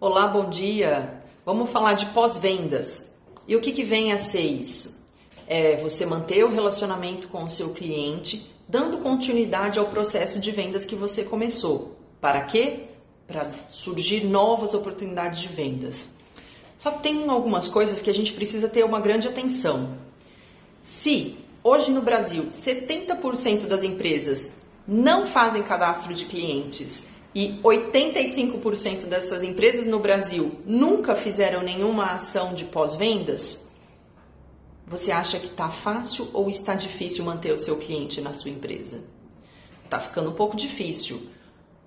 Olá, bom dia. Vamos falar de pós-vendas. E o que, que vem a ser isso? É você manter o relacionamento com o seu cliente, dando continuidade ao processo de vendas que você começou. Para quê? Para surgir novas oportunidades de vendas. Só que tem algumas coisas que a gente precisa ter uma grande atenção. Se hoje no Brasil 70% das empresas não fazem cadastro de clientes e 85% dessas empresas no Brasil nunca fizeram nenhuma ação de pós-vendas, você acha que está fácil ou está difícil manter o seu cliente na sua empresa? Está ficando um pouco difícil,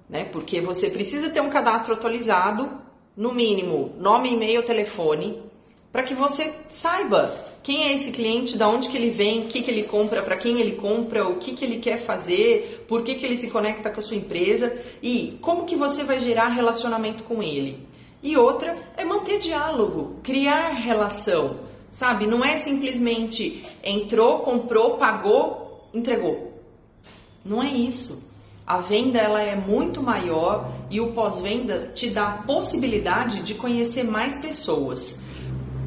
né? Porque você precisa ter um cadastro atualizado, no mínimo nome, e-mail, telefone, para que você saiba quem é esse cliente, da onde que ele vem, o que, que ele compra, para quem ele compra, o que, que ele quer fazer, por que, que ele se conecta com a sua empresa e como que você vai gerar relacionamento com ele. E outra é manter diálogo, criar relação, sabe? Não é simplesmente entrou, comprou, pagou, entregou. Não é isso. A venda ela é muito maior e o pós-venda te dá a possibilidade de conhecer mais pessoas.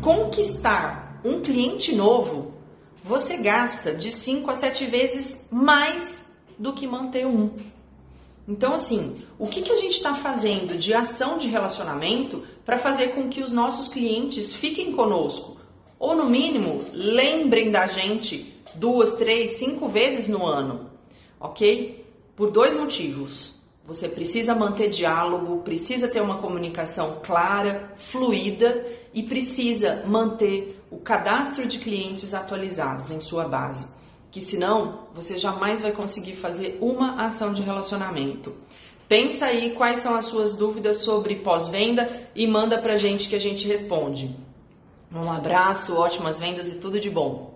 Conquistar um cliente novo, você gasta de 5 a 7 vezes mais do que manter um. Então, assim, o que, que a gente está fazendo de ação de relacionamento para fazer com que os nossos clientes fiquem conosco? Ou, no mínimo, lembrem da gente duas, três, cinco vezes no ano, ok? Por dois motivos. Você precisa manter diálogo, precisa ter uma comunicação clara, fluida e precisa manter o cadastro de clientes atualizados em sua base, que senão você jamais vai conseguir fazer uma ação de relacionamento. Pensa aí quais são as suas dúvidas sobre pós-venda e manda pra gente que a gente responde. Um abraço, ótimas vendas e tudo de bom.